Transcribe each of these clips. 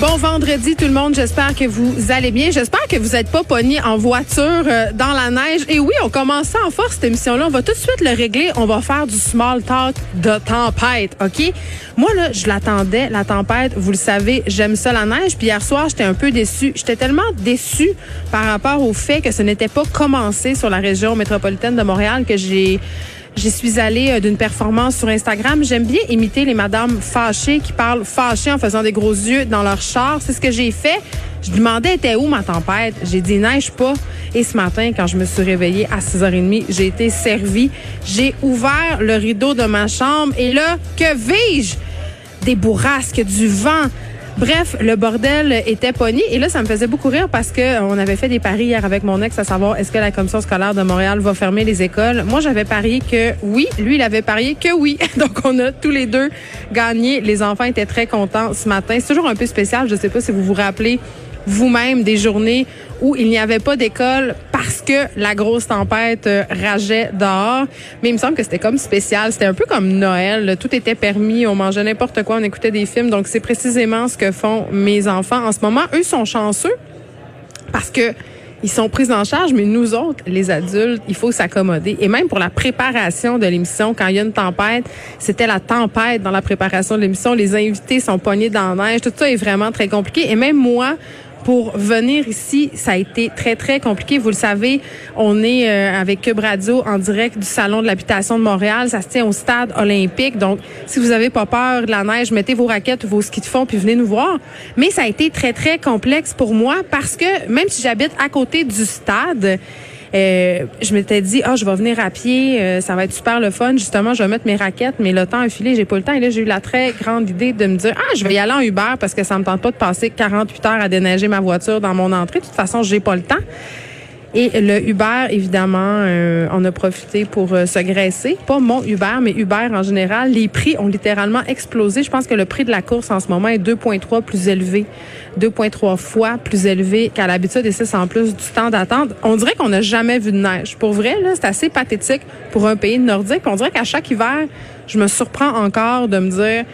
Bon vendredi tout le monde, j'espère que vous allez bien. J'espère que vous n'êtes pas pogné en voiture euh, dans la neige. Et oui, on commence ça en force cette émission-là. On va tout de suite le régler. On va faire du small talk de tempête, OK? Moi, là, je l'attendais, la tempête. Vous le savez, j'aime ça la neige. Puis hier soir, j'étais un peu déçue. J'étais tellement déçue par rapport au fait que ce n'était pas commencé sur la région métropolitaine de Montréal que j'ai J'y suis allée euh, d'une performance sur Instagram. J'aime bien imiter les madames fâchées qui parlent fâchées en faisant des gros yeux dans leur char. C'est ce que j'ai fait. Je demandais était où ma tempête? J'ai dit neige pas. Et ce matin, quand je me suis réveillée à 6h30, j'ai été servie. J'ai ouvert le rideau de ma chambre et là, que vis-je? Des bourrasques, du vent, Bref, le bordel était pogné. Et là, ça me faisait beaucoup rire parce que euh, on avait fait des paris hier avec mon ex à savoir est-ce que la commission scolaire de Montréal va fermer les écoles? Moi, j'avais parié que oui. Lui, il avait parié que oui. Donc, on a tous les deux gagné. Les enfants étaient très contents ce matin. C'est toujours un peu spécial. Je ne sais pas si vous vous rappelez vous-même des journées où il n'y avait pas d'école parce que la grosse tempête euh, rageait dehors. Mais il me semble que c'était comme spécial. C'était un peu comme Noël. Tout était permis. On mangeait n'importe quoi. On écoutait des films. Donc, c'est précisément ce que font mes enfants en ce moment. Eux sont chanceux parce que ils sont pris en charge, mais nous autres, les adultes, il faut s'accommoder. Et même pour la préparation de l'émission, quand il y a une tempête, c'était la tempête dans la préparation de l'émission. Les invités sont pognés dans la neige. Tout ça est vraiment très compliqué. Et même moi, pour venir ici, ça a été très, très compliqué. Vous le savez, on est euh, avec Cube Radio en direct du Salon de l'habitation de Montréal. Ça se tient au stade olympique. Donc, si vous avez pas peur de la neige, mettez vos raquettes, vos skis de fond, puis venez nous voir. Mais ça a été très, très complexe pour moi parce que même si j'habite à côté du stade, euh, je m'étais dit, ah, je vais venir à pied, euh, ça va être super le fun. Justement, je vais mettre mes raquettes, mais le temps a filé, j'ai pas le temps. Et là, j'ai eu la très grande idée de me dire, ah, je vais y aller en Uber parce que ça me tente pas de passer 48 heures à déneiger ma voiture dans mon entrée. De toute façon, j'ai pas le temps. Et le Uber, évidemment, euh, on a profité pour euh, se graisser. Pas mon Uber, mais Uber en général. Les prix ont littéralement explosé. Je pense que le prix de la course en ce moment est 2,3 plus élevé, 2,3 fois plus élevé qu'à l'habitude et c'est en plus du temps d'attente. On dirait qu'on n'a jamais vu de neige. Pour vrai, là, c'est assez pathétique pour un pays nordique. On dirait qu'à chaque hiver, je me surprends encore de me dire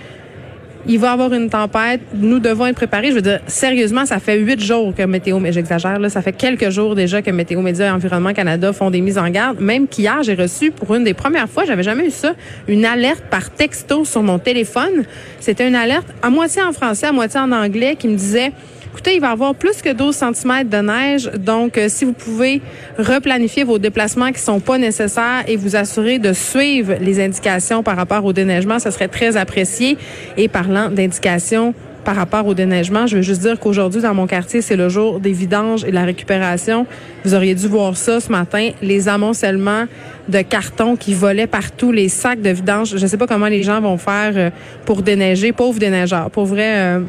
il va y avoir une tempête, nous devons être préparés. Je veux dire, sérieusement, ça fait huit jours que Météo, mais j'exagère, là, ça fait quelques jours déjà que Météo Média et Environnement Canada font des mises en garde. Même qu'hier, j'ai reçu pour une des premières fois, j'avais jamais eu ça, une alerte par texto sur mon téléphone. C'était une alerte à moitié en français, à moitié en anglais qui me disait Écoutez, il va y avoir plus que 12 cm de neige. Donc, euh, si vous pouvez replanifier vos déplacements qui sont pas nécessaires et vous assurer de suivre les indications par rapport au déneigement, ce serait très apprécié. Et parlant d'indications, par rapport au déneigement, je veux juste dire qu'aujourd'hui, dans mon quartier, c'est le jour des vidanges et de la récupération. Vous auriez dû voir ça ce matin, les amoncellements de cartons qui volaient partout, les sacs de vidange. Je ne sais pas comment les gens vont faire euh, pour déneiger. Pauvres déneigeurs. Pour vrai, euh,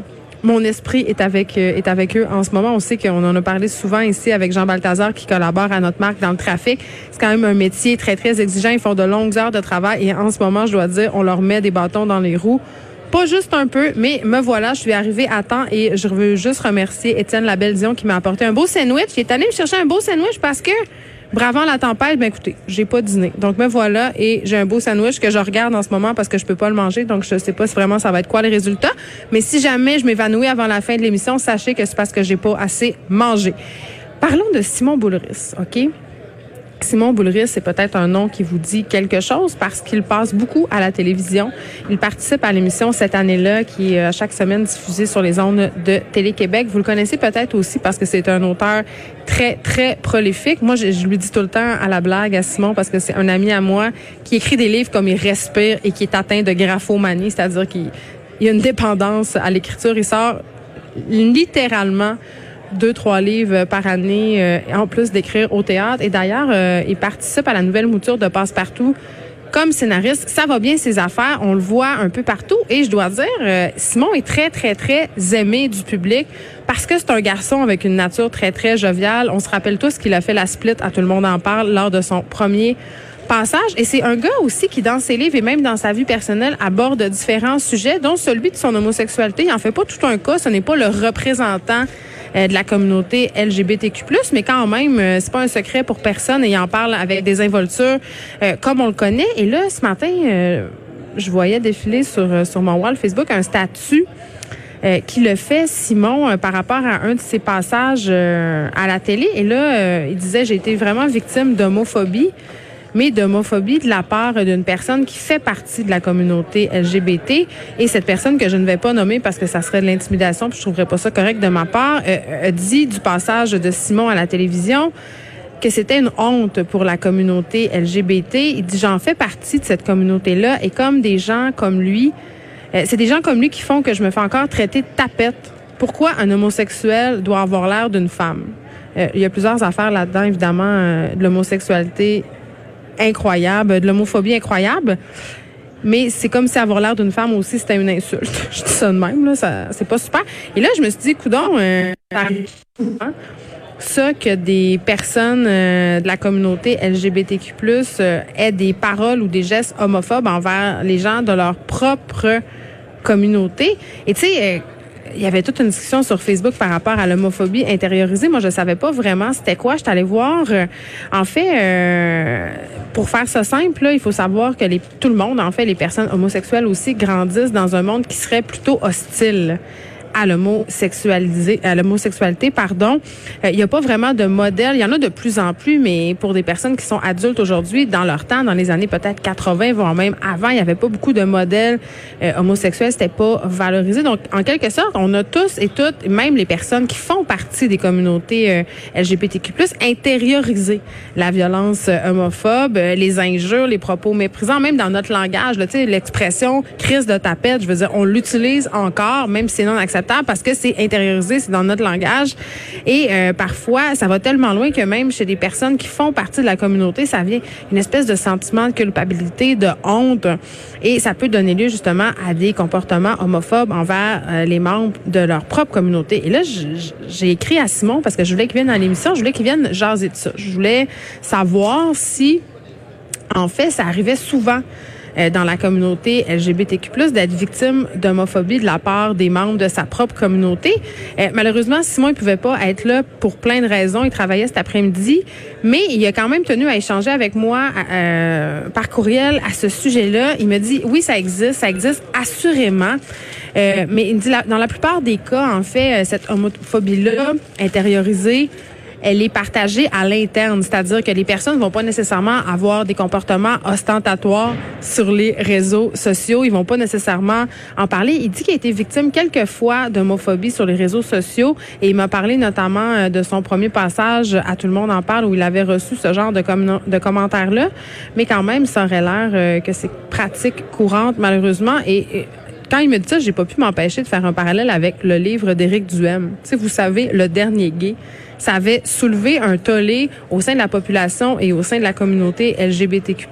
mon esprit est avec euh, est avec eux en ce moment. On sait qu'on en a parlé souvent ici avec Jean Balthazar qui collabore à notre marque dans le trafic. C'est quand même un métier très très exigeant. Ils font de longues heures de travail et en ce moment, je dois dire, on leur met des bâtons dans les roues. Pas juste un peu, mais me voilà, je suis arrivée à temps et je veux juste remercier Étienne Labelle-Dion qui m'a apporté un beau sandwich. Il est allé me chercher un beau sandwich parce que Bravant la tempête, ben écoutez, j'ai pas dîné. Donc me voilà et j'ai un beau sandwich que je regarde en ce moment parce que je peux pas le manger. Donc je sais pas si vraiment ça va être quoi les résultats. Mais si jamais je m'évanouis avant la fin de l'émission, sachez que c'est parce que j'ai pas assez mangé. Parlons de Simon Boulris, OK? Simon Boulris, c'est peut-être un nom qui vous dit quelque chose parce qu'il passe beaucoup à la télévision. Il participe à l'émission cette année-là qui est euh, chaque semaine diffusée sur les ondes de Télé-Québec. Vous le connaissez peut-être aussi parce que c'est un auteur très, très prolifique. Moi, je, lui dis tout le temps à la blague à Simon parce que c'est un ami à moi qui écrit des livres comme il respire et qui est atteint de graphomanie, c'est-à-dire qu'il y a une dépendance à l'écriture. Il sort littéralement deux, trois livres par année, euh, en plus d'écrire au théâtre. Et d'ailleurs, euh, il participe à la nouvelle mouture de Passe-Partout comme scénariste. Ça va bien ses affaires, on le voit un peu partout. Et je dois dire, euh, Simon est très, très, très aimé du public parce que c'est un garçon avec une nature très, très joviale. On se rappelle tous qu'il a fait la split, à tout le monde en parle, lors de son premier passage. Et c'est un gars aussi qui, dans ses livres et même dans sa vie personnelle, aborde différents sujets, dont celui de son homosexualité. Il en fait pas tout un cas. Ce n'est pas le représentant de la communauté LGBTQ+, mais quand même, euh, c'est pas un secret pour personne et il en parle avec des involtures euh, comme on le connaît. Et là, ce matin, je voyais défiler sur, sur mon wall Facebook un statut euh, qui le fait, Simon, euh, par rapport à un de ses passages euh, à la télé. Et là, il disait, j'ai été vraiment victime d'homophobie, mais d'homophobie de la part d'une personne qui fait partie de la communauté LGBT. Et cette personne que je ne vais pas nommer parce que ça serait de l'intimidation, puis je trouverais pas ça correct de ma part, a dit du passage de Simon à la télévision que c'était une honte pour la communauté LGBT. Il dit, j'en fais partie de cette communauté-là et comme des gens comme lui, euh, c'est des gens comme lui qui font que je me fais encore traiter de tapette. Pourquoi un homosexuel doit avoir l'air d'une femme? Euh, il y a plusieurs affaires là-dedans, évidemment, euh, de l'homosexualité incroyable, de l'homophobie incroyable. Mais c'est comme si avoir l'air d'une femme aussi, c'était une insulte. je dis ça de même, là, ça, c'est pas super. Et là, je me suis dit, coudon, euh, ça que des personnes de la communauté LGBTQ+ aient des paroles ou des gestes homophobes envers les gens de leur propre communauté. Et tu sais, euh, il y avait toute une discussion sur Facebook par rapport à l'homophobie intériorisée. Moi, je savais pas vraiment c'était quoi. Je allée voir. Euh, en fait, euh, pour faire ça simple, là, il faut savoir que les, tout le monde, en fait, les personnes homosexuelles aussi, grandissent dans un monde qui serait plutôt hostile à l'homosexualité, à l'homosexualité, pardon. Euh, il n'y a pas vraiment de modèle. Il y en a de plus en plus, mais pour des personnes qui sont adultes aujourd'hui, dans leur temps, dans les années peut-être 80, voire même avant, il n'y avait pas beaucoup de modèles euh, homosexuels. C'était pas valorisé. Donc, en quelque sorte, on a tous et toutes, même les personnes qui font partie des communautés euh, LGBTQ+, intériorisé la violence homophobe, les injures, les propos méprisants, même dans notre langage. Sais, l'expression crise de tapette, je veux dire, on l'utilise encore, même si c'est non acceptable parce que c'est intériorisé, c'est dans notre langage. Et euh, parfois, ça va tellement loin que même chez des personnes qui font partie de la communauté, ça vient une espèce de sentiment de culpabilité, de honte. Et ça peut donner lieu justement à des comportements homophobes envers euh, les membres de leur propre communauté. Et là, j'ai écrit à Simon parce que je voulais qu'il vienne dans l'émission, je voulais qu'il vienne jaser de ça. Je voulais savoir si, en fait, ça arrivait souvent dans la communauté LGBTQ+, d'être victime d'homophobie de la part des membres de sa propre communauté. Euh, malheureusement, Simon ne pouvait pas être là pour plein de raisons. Il travaillait cet après-midi, mais il a quand même tenu à échanger avec moi euh, par courriel à ce sujet-là. Il me dit, oui, ça existe, ça existe assurément. mais il dit, dans la plupart des cas, en fait, cette homophobie-là intériorisée, elle est partagée à l'interne, c'est-à-dire que les personnes vont pas nécessairement avoir des comportements ostentatoires sur les réseaux sociaux, ils vont pas nécessairement en parler. Il dit qu'il a été victime quelques fois d'homophobie sur les réseaux sociaux et il m'a parlé notamment euh, de son premier passage à Tout le monde en parle où il avait reçu ce genre de, commentaires-là, mais quand même, ça aurait l'air euh, que c'est pratique courante malheureusement. Et, quand il me dit ça, j'ai pas pu m'empêcher de faire un parallèle avec le livre d'Éric Duhem. Tu sais, vous savez, Le dernier gay ça avait soulevé un tollé au sein de la population et au sein de la communauté LGBTQ+,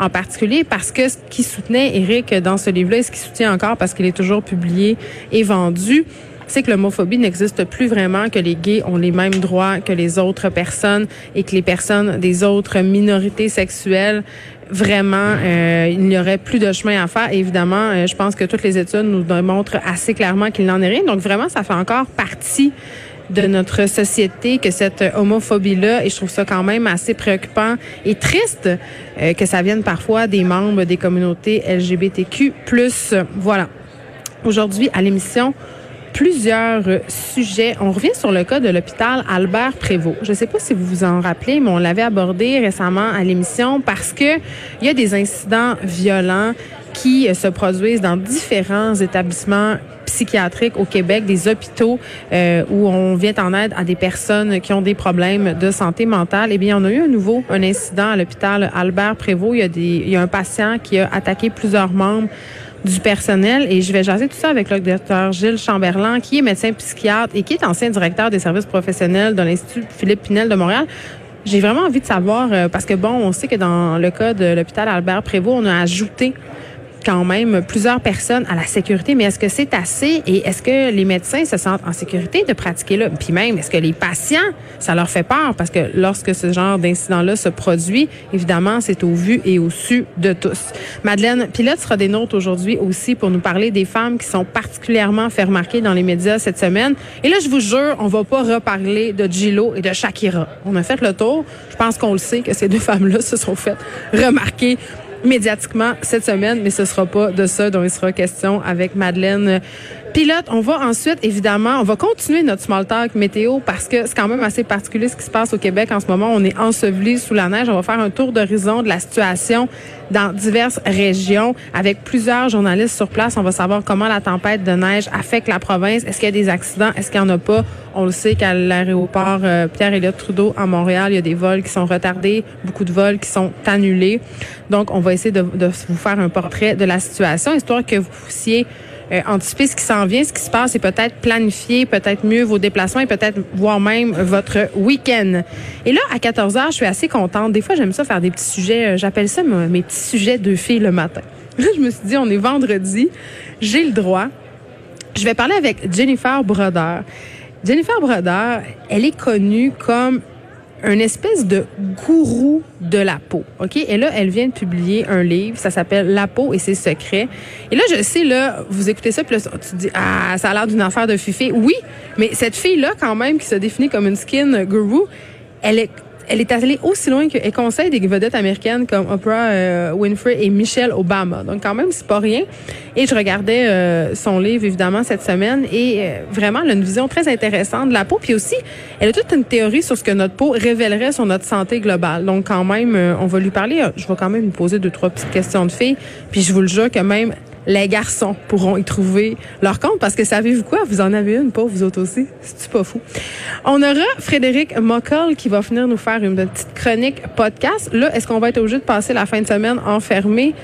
en particulier parce que ce qui soutenait Eric dans ce livre-là et ce qui soutient encore parce qu'il est toujours publié et vendu, c'est que l'homophobie n'existe plus vraiment, que les gays ont les mêmes droits que les autres personnes et que les personnes des autres minorités sexuelles vraiment, euh, il n'y aurait plus de chemin à faire. évidemment, euh, je pense que toutes les études nous démontrent assez clairement qu'il n'en est rien. Donc vraiment, ça fait encore partie de notre société que cette homophobie-là, et je trouve ça quand même assez préoccupant et triste euh, que ça vienne parfois des membres des communautés LGBTQ+. Voilà. Aujourd'hui, à l'émission, plusieurs sujets. On revient sur le cas de l'hôpital Albert Prévost. Je ne sais pas si vous vous en rappelez, mais on l'avait abordé récemment à l'émission parce que il y a des incidents violents qui se produisent dans différents établissements psychiatriques au Québec, des hôpitaux euh, où on vient en aide à des personnes qui ont des problèmes de santé mentale. Eh bien, on a eu un nouveau un incident à l'hôpital Albert Prévost. Il y a il y a un patient qui a attaqué plusieurs membres du personnel et je vais jaser tout ça avec le docteur Gilles Chamberlain qui est médecin psychiatre et qui est ancien directeur des services professionnels de l'Institut Philippe Pinel de Montréal. J'ai vraiment envie de savoir euh, parce que bon, on sait que dans le cas de l'hôpital Albert Prévost, on a ajouté quand même plusieurs personnes à la sécurité, mais est-ce que c'est assez? Et est-ce que les médecins se sentent en sécurité de pratiquer là? Puis même, est-ce que les patients, ça leur fait peur? Parce que lorsque ce genre d'incident-là se produit, évidemment, c'est au vu et au su de tous. Madeleine Pilote sera des nôtres aujourd'hui aussi pour nous parler des femmes qui sont particulièrement fait remarquer dans les médias cette semaine. Et là, je vous jure, on va pas reparler de Gillo et de Shakira. On a fait le tour. Je pense qu'on le sait que ces deux femmes-là se sont faites remarquer médiatiquement cette semaine, mais ce sera pas de ça dont il sera question avec Madeleine Pilote. On va ensuite, évidemment, on va continuer notre small talk météo parce que c'est quand même assez particulier ce qui se passe au Québec en ce moment. On est enseveli sous la neige. On va faire un tour d'horizon de la situation dans diverses régions avec plusieurs journalistes sur place. On va savoir comment la tempête de neige affecte la province. Est-ce qu'il y a des accidents? Est-ce qu'il n'y en a pas? On le sait qu'à l'aéroport euh, Pierre-Éliott Trudeau à Montréal, il y a des vols qui sont retardés, beaucoup de vols qui sont annulés. Donc, on va essayer de, de vous faire un portrait de la situation, histoire que vous puissiez euh, anticiper ce qui s'en vient, ce qui se passe et peut-être planifier peut-être mieux vos déplacements et peut-être voir même votre week-end. Et là, à 14 heures, je suis assez contente. Des fois, j'aime ça faire des petits sujets. Euh, j'appelle ça mes petits sujets de filles le matin. Là, je me suis dit, on est vendredi. J'ai le droit. Je vais parler avec Jennifer Broder. Jennifer Broder, elle est connue comme un espèce de gourou de la peau. OK? Et là, elle vient de publier un livre. Ça s'appelle La peau et ses secrets. Et là, je sais, là, vous écoutez ça, puis là, tu dis, ah, ça a l'air d'une affaire de fifi. Oui, mais cette fille-là, quand même, qui se définit comme une skin guru, elle est elle est allée aussi loin qu'elle conseille des vedettes américaines comme Oprah euh, Winfrey et Michelle Obama. Donc quand même, c'est pas rien. Et je regardais euh, son livre évidemment cette semaine et euh, vraiment elle a une vision très intéressante de la peau. Puis aussi, elle a toute une théorie sur ce que notre peau révélerait sur notre santé globale. Donc quand même, on va lui parler. Je vais quand même lui poser deux trois petites questions de filles. Puis je vous le jure que même les garçons pourront y trouver leur compte parce que savez-vous quoi? Vous en avez une, pas vous autres aussi. C'est pas fou? On aura Frédéric Mockel qui va venir nous faire une petite chronique podcast. Là, est-ce qu'on va être obligé de passer la fin de semaine enfermé?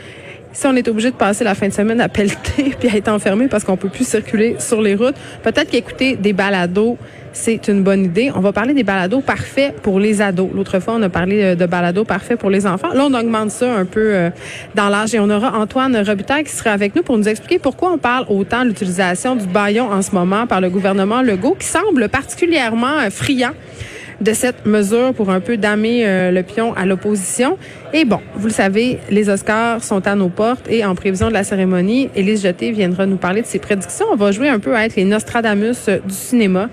Si on est obligé de passer la fin de semaine à pelleter puis à être enfermé parce qu'on peut plus circuler sur les routes, peut-être qu'écouter des balados c'est une bonne idée. On va parler des balados parfaits pour les ados. L'autre fois, on a parlé euh, de balados parfaits pour les enfants. Là, on augmente ça un peu euh, dans l'âge et on aura Antoine Robitaille qui sera avec nous pour nous expliquer pourquoi on parle autant de l'utilisation du baillon en ce moment par le gouvernement Legault qui semble particulièrement euh, friand de cette mesure pour un peu damer le pion à l'opposition. Et bon, vous le savez, les Oscars sont à nos portes et en prévision de la cérémonie, Élise Jeté viendra nous parler de ses prédictions. On va jouer un peu à être les Nostradamus du cinéma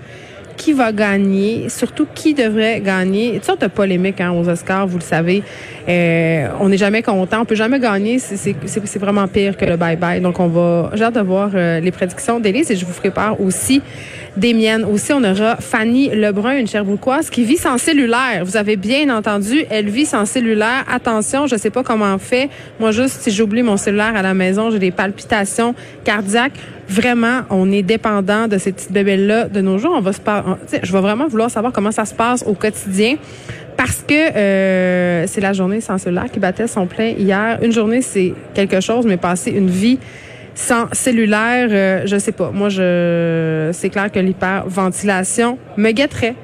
qui va gagner, surtout qui devrait gagner. Toutes sortes de polémiques hein, aux Oscars, vous le savez. Euh, on n'est jamais content, on peut jamais gagner. C'est vraiment pire que le bye-bye. Donc, on va, j'ai hâte de voir euh, les prédictions d'Élise et je vous part aussi des miennes. Aussi, on aura Fanny Lebrun, une Cherbouquoise, qui vit sans cellulaire. Vous avez bien entendu, elle vit sans cellulaire. Attention, je sais pas comment on fait. Moi, juste, si j'oublie mon cellulaire à la maison, j'ai des palpitations cardiaques. Vraiment, on est dépendant de ces petites bébelles-là de nos jours. On va se je vais vraiment vouloir savoir comment ça se passe au quotidien parce que euh, c'est la journée sans cellulaire qui battait son plein hier. Une journée, c'est quelque chose, mais passer une vie sans cellulaire, euh, je sais pas. Moi, je c'est clair que l'hyperventilation me guetterait